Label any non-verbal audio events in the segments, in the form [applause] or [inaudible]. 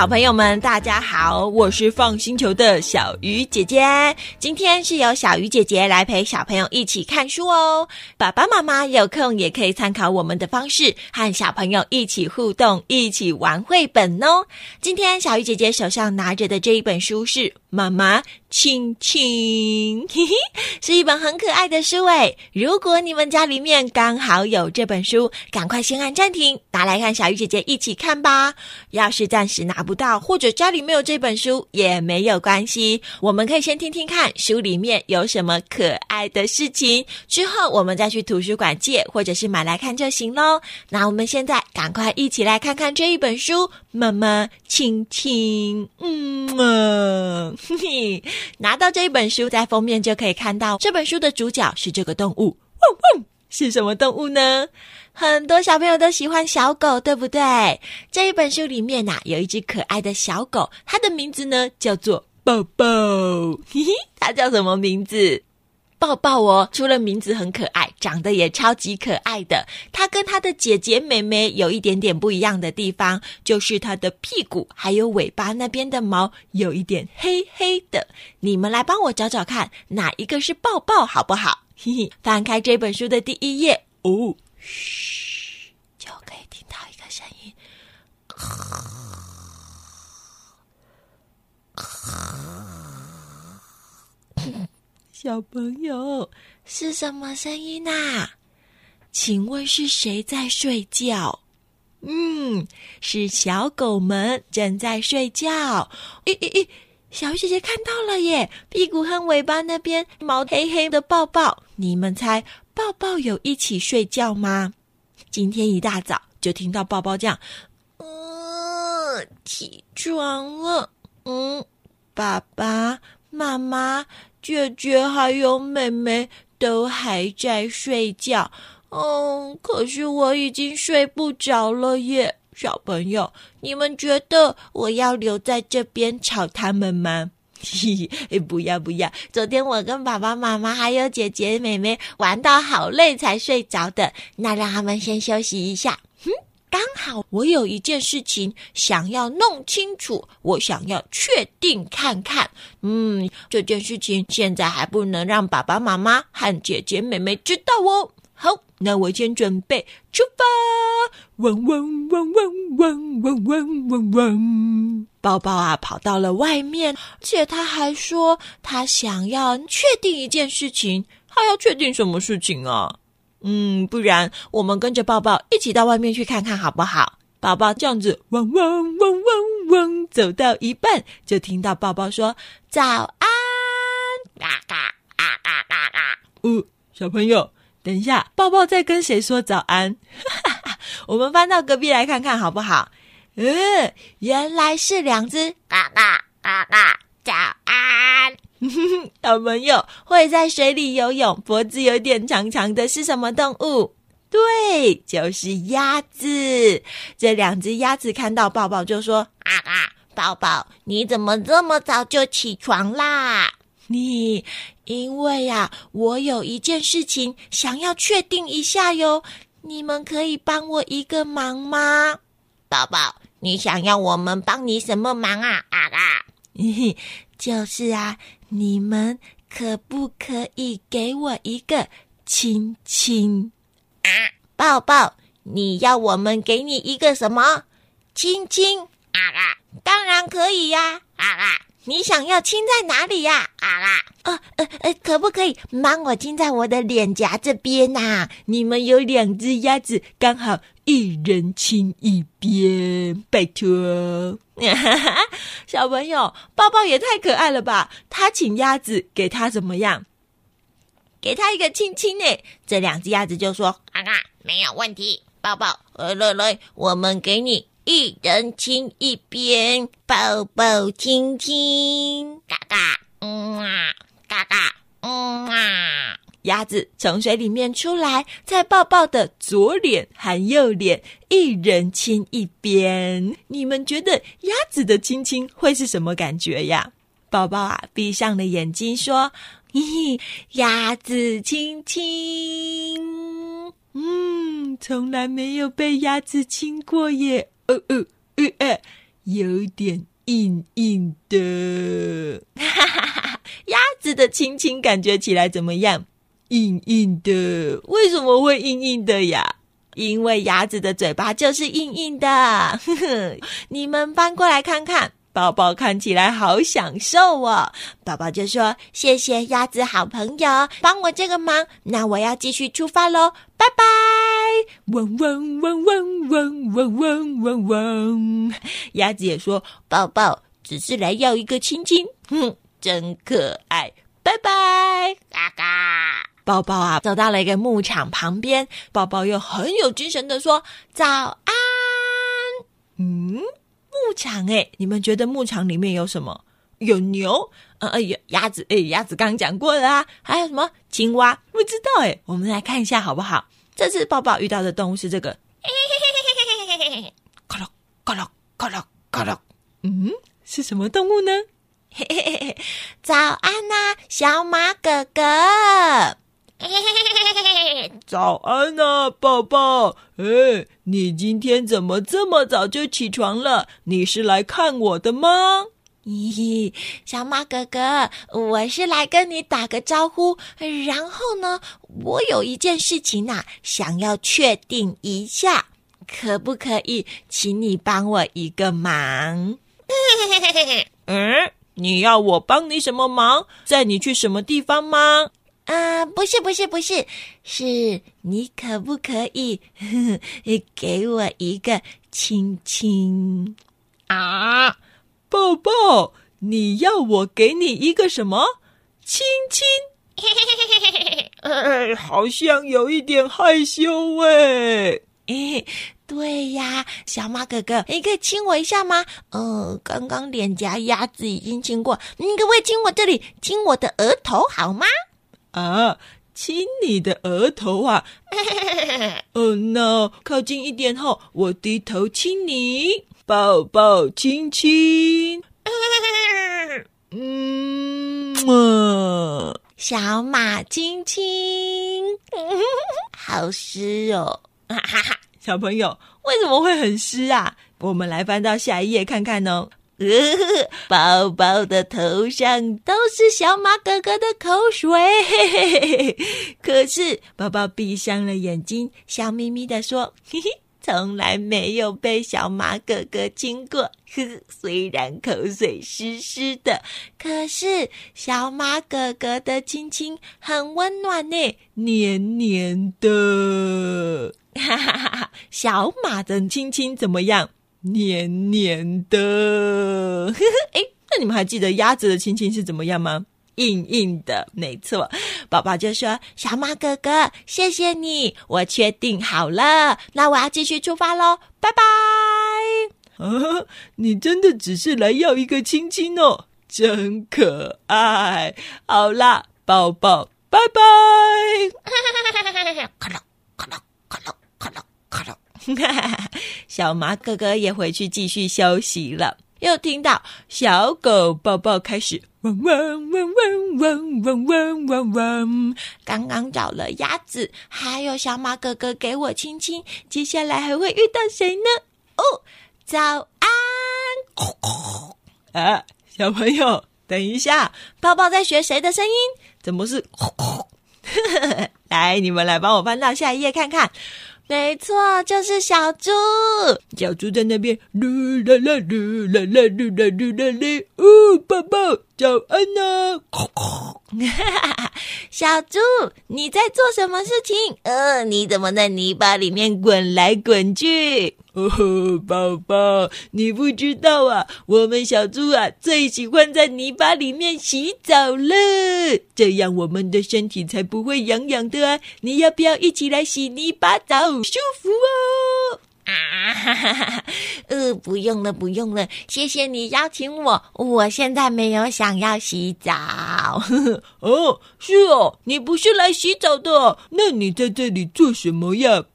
小朋友们，大家好，我是放星球的小鱼姐姐。今天是由小鱼姐姐来陪小朋友一起看书哦。爸爸妈妈有空也可以参考我们的方式，和小朋友一起互动，一起玩绘本哦。今天小鱼姐姐手上拿着的这一本书是《妈妈亲亲》，嘿嘿，是一本很可爱的书诶。如果你们家里面刚好有这本书，赶快先按暂停，拿来看小鱼姐姐一起看吧。要是暂时拿不到，或者家里没有这本书也没有关系，我们可以先听听看书里面有什么可爱的事情，之后我们再去图书馆借，或者是买来看就行喽。那我们现在赶快一起来看看这一本书，妈妈亲亲，嗯嘛，嘿嘿，拿到这一本书，在封面就可以看到这本书的主角是这个动物，汪汪，是什么动物呢？很多小朋友都喜欢小狗，对不对？这一本书里面呐、啊，有一只可爱的小狗，它的名字呢叫做抱抱。嘿嘿，它叫什么名字？抱抱哦。除了名字很可爱，长得也超级可爱的。它跟它的姐姐妹妹有一点点不一样的地方，就是它的屁股还有尾巴那边的毛有一点黑黑的。你们来帮我找找看，哪一个是抱抱，好不好？[laughs] 嘿嘿，翻开这本书的第一页哦。嘘，就可以听到一个声音。[laughs] 小朋友，是什么声音啊？请问是谁在睡觉？嗯，是小狗们正在睡觉。咦咦咦，小姐姐看到了耶！屁股和尾巴那边毛黑黑的抱抱，你们猜？抱抱有一起睡觉吗？今天一大早就听到抱抱这样，嗯，起床了。嗯，爸爸妈妈、姐姐还有妹妹都还在睡觉。嗯，可是我已经睡不着了耶。小朋友，你们觉得我要留在这边吵他们吗？嘿 [laughs] 嘿，不要不要！昨天我跟爸爸妈妈还有姐姐妹妹玩到好累才睡着的，那让他们先休息一下。哼，刚好我有一件事情想要弄清楚，我想要确定看看。嗯，这件事情现在还不能让爸爸妈妈和姐姐妹妹知道哦。好。那我先准备出发，汪汪汪汪汪汪汪汪汪！抱抱啊，跑到了外面，而且他还说他想要确定一件事情，他要确定什么事情啊？嗯，不然我们跟着抱抱一起到外面去看看好不好？抱抱这样子汪汪汪汪汪，走到一半就听到抱抱说早安，嘎嘎嘎嘎嘎嘎。哦，小朋友。等一下，抱抱在跟谁说早安？[laughs] 我们翻到隔壁来看看好不好？嗯，原来是两只嘎嘎嘎嘎早安。[laughs] 小朋友会在水里游泳，脖子有点长长的是什么动物？对，就是鸭子。这两只鸭子看到抱抱就说：“啊啊，抱抱，你怎么这么早就起床啦？”你。因为呀，我有一件事情想要确定一下哟，你们可以帮我一个忙吗？宝宝，你想要我们帮你什么忙啊？啊啊，[laughs] 就是啊，你们可不可以给我一个亲亲？啊，抱抱，你要我们给你一个什么亲亲？啊啊，当然可以呀！啊啊。你想要亲在哪里呀？啊啦，呃呃呃，可不可以帮我亲在我的脸颊这边呐？你们有两只鸭子，刚好一人亲一边，拜托。[laughs] 小朋友，抱抱也太可爱了吧？他请鸭子给他怎么样？给他一个亲亲呢？这两只鸭子就说：“啊啊，没有问题。”抱抱，来来来，我们给你。一人亲一边，抱抱亲亲，嘎嘎，嗯啊，嘎嘎，嗯啊。鸭子从水里面出来，在抱抱的左脸和右脸，一人亲一边。你们觉得鸭子的亲亲会是什么感觉呀？抱抱啊，闭上了眼睛说：“嘿嘿，鸭子亲亲，嗯，从来没有被鸭子亲过耶。”呃呃呃呃，有点硬硬的。哈哈哈，鸭子的亲亲感觉起来怎么样？硬硬的。为什么会硬硬的呀？因为鸭子的嘴巴就是硬硬的。呵 [laughs] 呵，你们翻过来看看。宝宝看起来好享受哦，宝宝就说：“谢谢鸭子好朋友，帮我这个忙，那我要继续出发喽，拜拜！”嗡嗡嗡嗡嗡嗡嗡嗡嗡，鸭子也说：“宝宝只是来要一个亲亲，哼，真可爱，拜拜！”嘎嘎，宝宝啊，走到了一个牧场旁边，宝宝又很有精神的说：“早安。”嗯。牧场哎，你们觉得牧场里面有什么？有牛，呃，呃，有鸭子，哎，鸭子刚刚讲过了啊。还有什么？青蛙？不知道哎。我们来看一下好不好？这次抱抱遇到的动物是这个，[laughs] 嗯，是什么动物呢？嘿嘿嘿嘿，早安呐、啊，小马哥哥。[laughs] 早安啊，宝宝！哎，你今天怎么这么早就起床了？你是来看我的吗？小马哥哥，我是来跟你打个招呼。然后呢，我有一件事情呐、啊，想要确定一下，可不可以请你帮我一个忙？[laughs] 嗯，你要我帮你什么忙？载你去什么地方吗？啊，不是不是不是，是你可不可以呵 [laughs] 呵给我一个亲亲啊？抱抱，你要我给你一个什么亲亲？呃，[laughs] 好像有一点害羞哎。哎，对呀，小马哥哥，你可以亲我一下吗？呃，刚刚脸颊鸭子已经亲过，你可不可以亲我这里，亲我的额头好吗？啊，亲你的额头啊！哦，那靠近一点后，我低头亲你，抱抱亲亲。[laughs] 嗯，小马亲亲，[laughs] 好湿哦！哈哈，小朋友为什么会很湿啊？我们来翻到下一页看看哦。呃，[laughs] 宝宝的头上都是小马哥哥的口水，嘿嘿嘿。可是宝宝闭上了眼睛，笑眯眯地说：“嘿嘿，从来没有被小马哥哥亲过。呵，[laughs] 虽然口水湿湿的，可是小马哥哥的亲亲很温暖呢，黏黏的。哈哈哈哈，小马的亲亲怎么样？”黏黏的，[laughs] 哎，那你们还记得鸭子的亲亲是怎么样吗？硬硬的，没错。宝宝就说：“小马哥哥，谢谢你，我确定好了，那我要继续出发喽，拜拜。”啊，你真的只是来要一个亲亲哦，真可爱。好啦，宝宝，拜拜。[laughs] 咔啦咔啦咔啦咔啦咔啦。小马哥哥也回去继续休息了。又听到小狗抱抱开始汪汪汪汪汪汪汪汪汪。刚刚找了鸭子，还有小马哥哥给我亲亲。接下来还会遇到谁呢？哦，早安！啊，小朋友，等一下，抱抱在学谁的声音？怎么是？[laughs] 来，你们来帮我翻到下一页看看。没错，就是小猪。小猪在那边，噜啦啦噜啦啦噜啦噜啦哩。哦，宝宝，早安呐！[laughs] 小猪，你在做什么事情？呃，你怎么在泥巴里面滚来滚去？哦吼，宝宝，你不知道啊，我们小猪啊最喜欢在泥巴里面洗澡了，这样我们的身体才不会痒痒的啊！你要不要一起来洗泥巴澡？舒服哦！啊哈哈哈，呃，不用了，不用了，谢谢你邀请我，我现在没有想要洗澡。[laughs] 哦，是哦，你不是来洗澡的，那你在这里做什么呀？[laughs]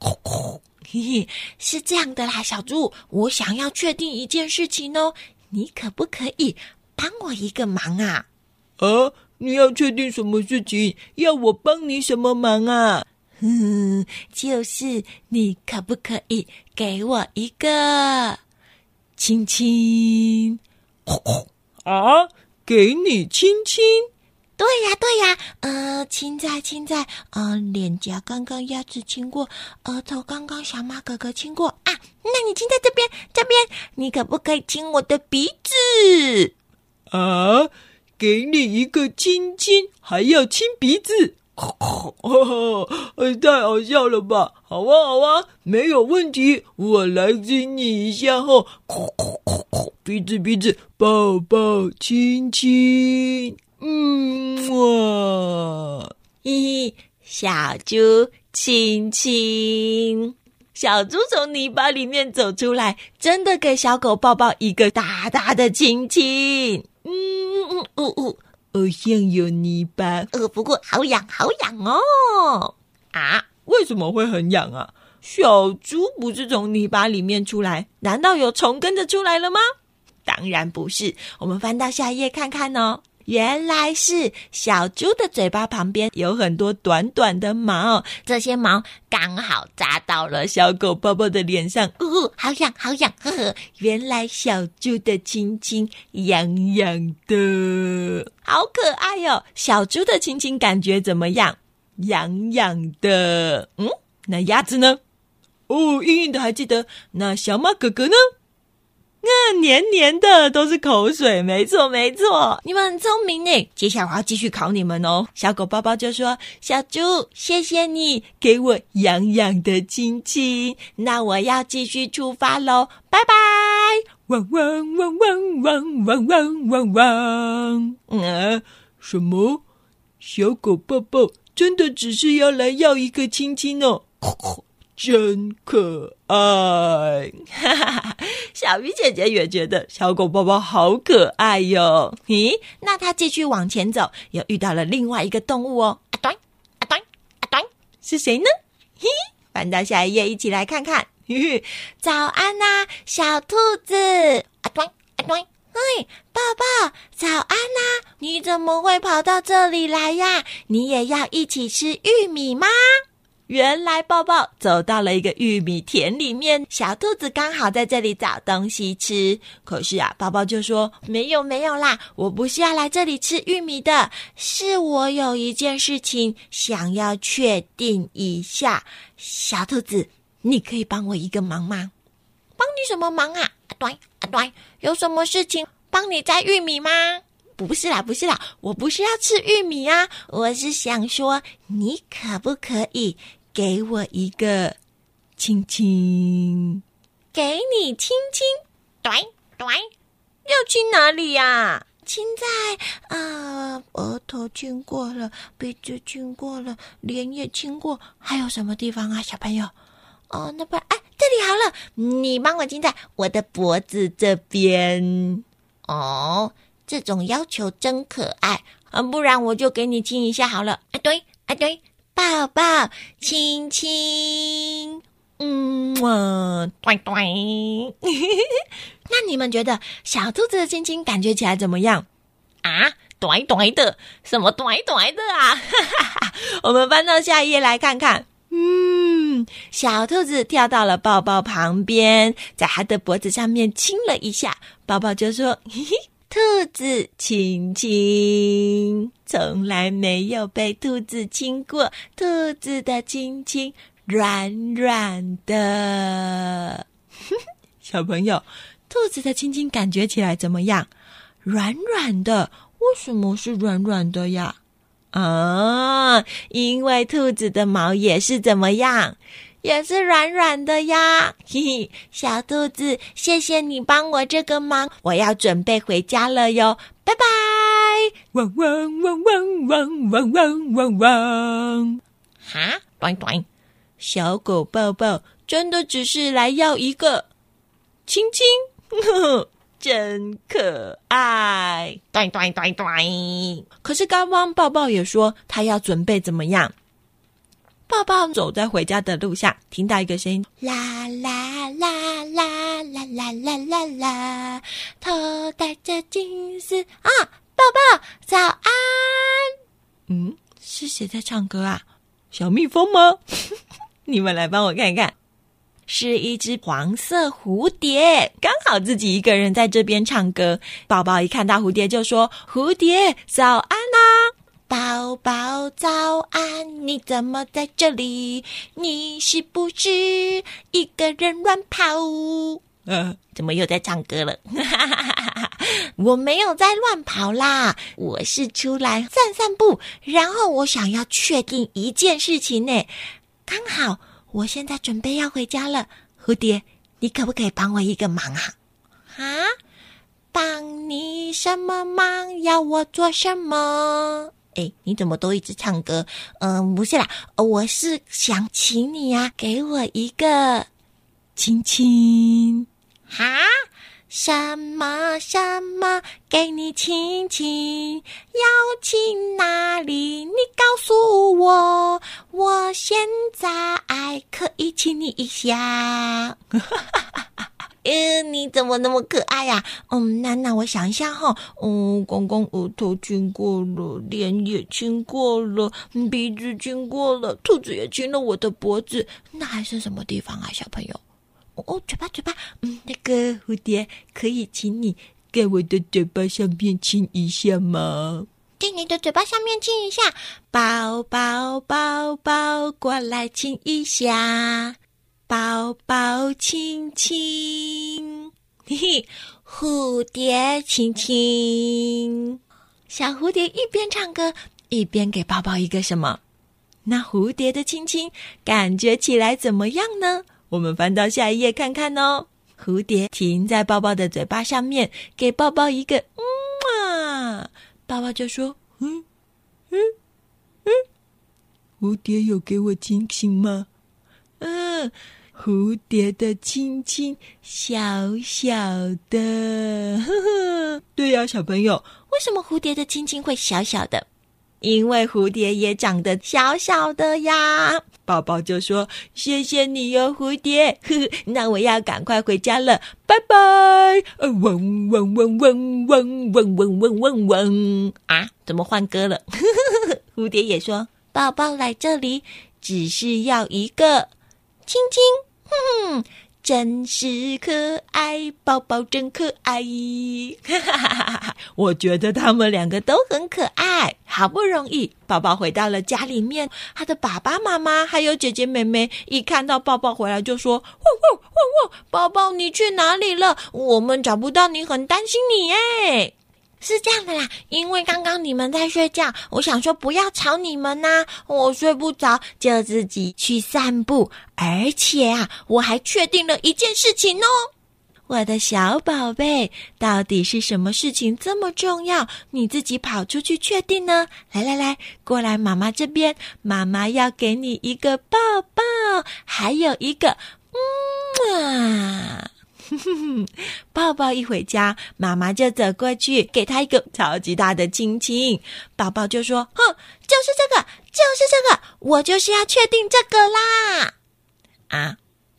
嘿嘿，是这样的啦，小猪，我想要确定一件事情哦，你可不可以帮我一个忙啊？啊，你要确定什么事情？要我帮你什么忙啊？嗯，就是你可不可以给我一个亲亲。啊，给你亲亲。对呀，对呀，呃，亲在亲在，呃，脸颊刚刚鸭子亲过，额头刚刚小马哥哥亲过啊。那你亲在这边，这边，你可不可以亲我的鼻子？啊，给你一个亲亲，还要亲鼻子。呵呵，太好笑了吧？好啊，好啊，没有问题，我来亲你一下哦。鼻子鼻子，抱抱亲亲，嗯哇，嘿嘿，小猪亲亲，小猪从泥巴里面走出来，真的给小狗抱抱一个大大的亲亲。嗯嗯嗯嗯。嗯好像有泥巴，呃，不过好痒，好痒哦！啊，为什么会很痒啊？小猪不是从泥巴里面出来，难道有虫跟着出来了吗？当然不是，我们翻到下一页看看哦。原来是小猪的嘴巴旁边有很多短短的毛，这些毛刚好扎到了小狗宝宝的脸上，呜呜，好痒，好痒，呵呵。原来小猪的亲亲痒痒的，好可爱哟、哦！小猪的亲亲感觉怎么样？痒痒的。嗯，那鸭子呢？哦，硬硬的，还记得。那小马哥哥呢？那黏黏的都是口水，没错没错，你们很聪明呢。接下来我要继续考你们哦。小狗包包就说：“小猪，谢谢你给我痒痒的亲亲，那我要继续出发喽，拜拜！”汪汪汪汪汪汪汪汪汪！嗯，什么？小狗宝宝真的只是要来要一个亲亲哦？真可爱，哈哈哈！小鱼姐姐也觉得小狗宝宝好可爱哟。咦，那它继续往前走，又遇到了另外一个动物哦。阿端阿端阿端，是谁呢？嘿，翻到下一页，一起来看看。[laughs] 早安呐、小兔子。阿端阿端，嘿，抱抱，早安呐、啊！你怎么会跑到这里来呀？你也要一起吃玉米吗？原来抱抱走到了一个玉米田里面，小兔子刚好在这里找东西吃。可是啊，抱抱就说：“没有没有啦，我不是要来这里吃玉米的，是我有一件事情想要确定一下。小兔子，你可以帮我一个忙吗？帮你什么忙啊？啊对啊对，有什么事情帮你摘玉米吗？不是啦，不是啦，我不是要吃玉米啊，我是想说，你可不可以？”给我一个亲亲，给你亲亲，对对，要亲哪里呀、啊？亲在啊，额头亲过了，鼻子亲过了，脸也亲过，还有什么地方啊，小朋友？哦，那不然，哎，这里好了，你帮我亲在我的脖子这边。哦，这种要求真可爱啊，不然我就给你亲一下好了。啊，对，啊，对。抱抱，亲亲，嗯，哇，对对。那你们觉得小兔子的亲亲感觉起来怎么样啊？短短的，什么短短的啊？哈哈哈我们翻到下一页来看看。嗯，小兔子跳到了抱抱旁边，在它的脖子上面亲了一下，抱抱就说：“嘿嘿。”兔子亲亲，从来没有被兔子亲过。兔子的亲亲软软的，小朋友，兔子的亲亲感觉起来怎么样？软软的，为什么是软软的呀？啊，因为兔子的毛也是怎么样？也是软软的呀，嘿 [laughs] 嘿，小兔子，谢谢你帮我这个忙，我要准备回家了哟，拜拜！汪汪汪汪汪汪汪汪汪！哈，短短，小狗抱抱，真的只是来要一个亲亲，呵呵，真可爱，短短短短。可是刚刚抱抱也说他要准备怎么样？抱抱走在回家的路上，听到一个声音，啦啦啦啦啦啦啦啦啦，头戴着金丝啊！抱抱，早安。嗯，是谁在唱歌啊？小蜜蜂吗？[laughs] 你们来帮我看看。是一只黄色蝴蝶，刚好自己一个人在这边唱歌。宝宝一看到蝴蝶就说：“蝴蝶，早安啊！”宝宝早安，你怎么在这里？你是不是一个人乱跑？嗯，怎么又在唱歌了？[laughs] 我没有在乱跑啦，我是出来散散步，然后我想要确定一件事情呢。刚好我现在准备要回家了，蝴蝶，你可不可以帮我一个忙啊？啊？帮你什么忙？要我做什么？哎，你怎么都一直唱歌？嗯，不是啦，我是想请你呀，给我一个亲亲。哈？什么什么？给你亲亲？要亲哪里？你告诉我，我现在可以亲你一下。哈哈哈嗯，你怎么那么可爱呀？嗯，那那我想一下哈。嗯，刚刚额头亲过了，脸也亲过了，鼻子亲过了，兔子也亲了我的脖子，那还剩什么地方啊，小朋友？哦，嘴巴嘴巴。嗯，那个蝴蝶可以请你在我的嘴巴上面亲一下吗？在你的嘴巴上面亲一下，宝宝宝宝过来亲一下。宝宝亲亲，嘿 [laughs] 嘿，蝴蝶亲亲。小蝴蝶一边唱歌一边给宝宝一个什么？那蝴蝶的亲亲感觉起来怎么样呢？我们翻到下一页看看哦。蝴蝶停在宝宝的嘴巴上面，给宝宝一个嗯啊，宝宝就说嗯嗯嗯，蝴蝶有给我亲亲吗？嗯。蝴蝶的亲亲小小的，呵呵，对呀，小朋友，为什么蝴蝶的亲亲会小小的？因为蝴蝶也长得小小的呀。宝宝就说：“谢谢你哟，蝴蝶。”呵呵，那我要赶快回家了，拜拜。嗡嗡嗡嗡嗡嗡嗡嗡嗡嗡嗡啊！怎么换歌了？呵呵呵，蝴蝶也说：“宝宝来这里只是要一个亲亲。”哼，真是可爱，宝宝真可爱。[laughs] 我觉得他们两个都很可爱。好不容易，宝宝回到了家里面，他的爸爸妈妈还有姐姐妹妹一看到宝宝回来，就说：“汪汪汪汪，宝宝你去哪里了？我们找不到你，很担心你耶。”是这样的啦，因为刚刚你们在睡觉，我想说不要吵你们呐、我睡不着，就自己去散步。而且啊，我还确定了一件事情哦，我的小宝贝，到底是什么事情这么重要？你自己跑出去确定呢？来来来，过来妈妈这边，妈妈要给你一个抱抱，还有一个嗯啊。[laughs] 抱抱，一回家，妈妈就走过去，给他一个超级大的亲亲。宝宝就说：“哼，就是这个，就是这个，我就是要确定这个啦！”啊，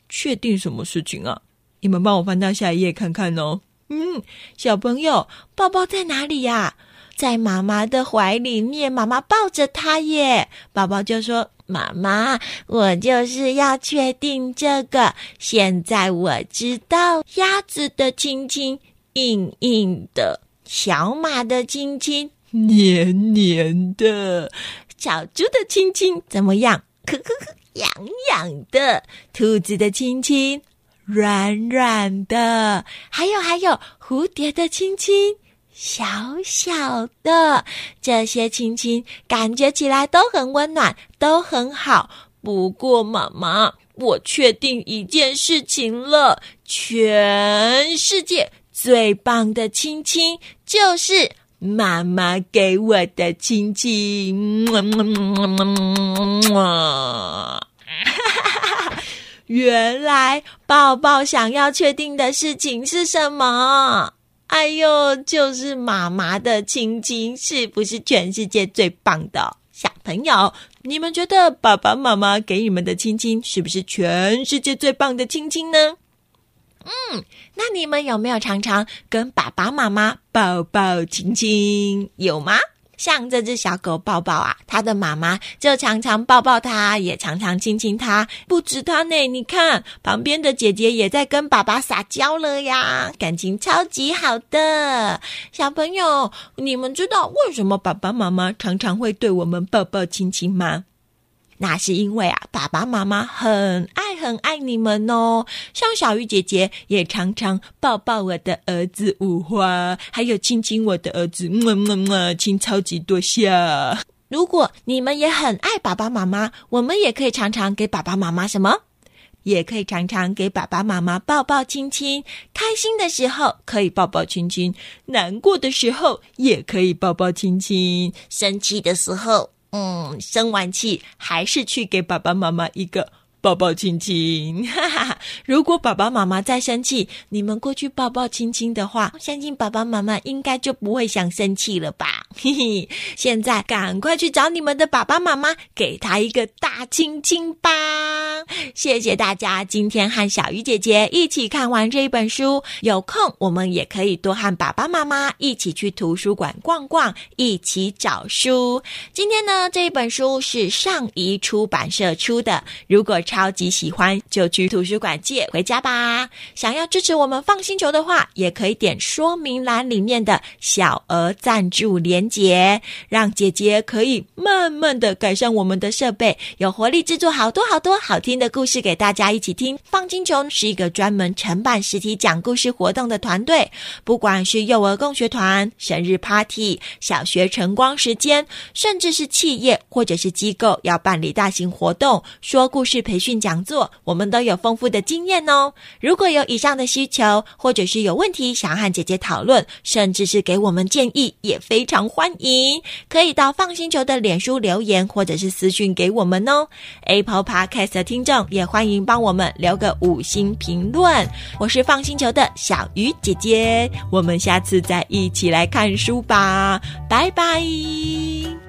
确定什么事情啊？你们帮我翻到下一页看看哦。嗯，小朋友，抱抱在哪里呀？在妈妈的怀里面，妈妈抱着他耶。宝宝就说。妈妈，我就是要确定这个。现在我知道，鸭子的亲亲硬硬的，小马的亲亲黏黏的，小猪的亲亲怎么样？呵呵呵，痒痒的。兔子的亲亲软软的，还有还有，蝴蝶的亲亲。小小的这些亲亲，感觉起来都很温暖，都很好。不过，妈妈，我确定一件事情了：全世界最棒的亲亲，就是妈妈给我的亲亲。[laughs] 原来，抱抱想要确定的事情是什么？哎呦，就是妈妈的亲亲，是不是全世界最棒的？小朋友，你们觉得爸爸妈妈给你们的亲亲，是不是全世界最棒的亲亲呢？嗯，那你们有没有常常跟爸爸妈妈抱抱亲亲？有吗？像这只小狗抱抱啊，它的妈妈就常常抱抱它，也常常亲亲它。不止它呢，你看旁边的姐姐也在跟爸爸撒娇了呀，感情超级好的。小朋友，你们知道为什么爸爸妈妈常常会对我们抱抱亲亲吗？那是因为啊，爸爸妈妈很爱很爱你们哦。像小鱼姐姐也常常抱抱我的儿子五花，还有亲亲我的儿子，么么么，亲超级多下。如果你们也很爱爸爸妈妈，我们也可以常常给爸爸妈妈什么？也可以常常给爸爸妈妈抱抱亲亲。开心的时候可以抱抱亲亲，难过的时候也可以抱抱亲亲，生气的时候。嗯，生完气还是去给爸爸妈妈一个抱抱亲亲。哈哈，如果爸爸妈妈再生气，你们过去抱抱亲亲的话，相信爸爸妈妈应该就不会想生气了吧？嘿嘿，现在赶快去找你们的爸爸妈妈，给他一个大亲亲吧。谢谢大家今天和小鱼姐姐一起看完这一本书。有空我们也可以多和爸爸妈妈一起去图书馆逛逛，一起找书。今天呢，这一本书是上谊出版社出的。如果超级喜欢，就去图书馆借回家吧。想要支持我们放星球的话，也可以点说明栏里面的小额赞助连结，让姐姐可以慢慢的改善我们的设备，有活力制作好多好多好听的故事给大家一起听。放星球是一个专门承办实体讲故事活动的团队，不管是幼儿共学团、生日 party、小学晨光时间，甚至是企业或者是机构要办理大型活动、说故事培训讲座，我们都有丰富的经验哦。如果有以上的需求，或者是有问题想和姐姐讨论，甚至是给我们建议，也非常欢迎。可以到 FUN 星球的脸书留言，或者是私讯给我们哦。Apple Podcast 的听众。也欢迎帮我们留个五星评论。我是 FUN 星球的小鱼姐姐，我们下次再一起来看书吧，拜拜。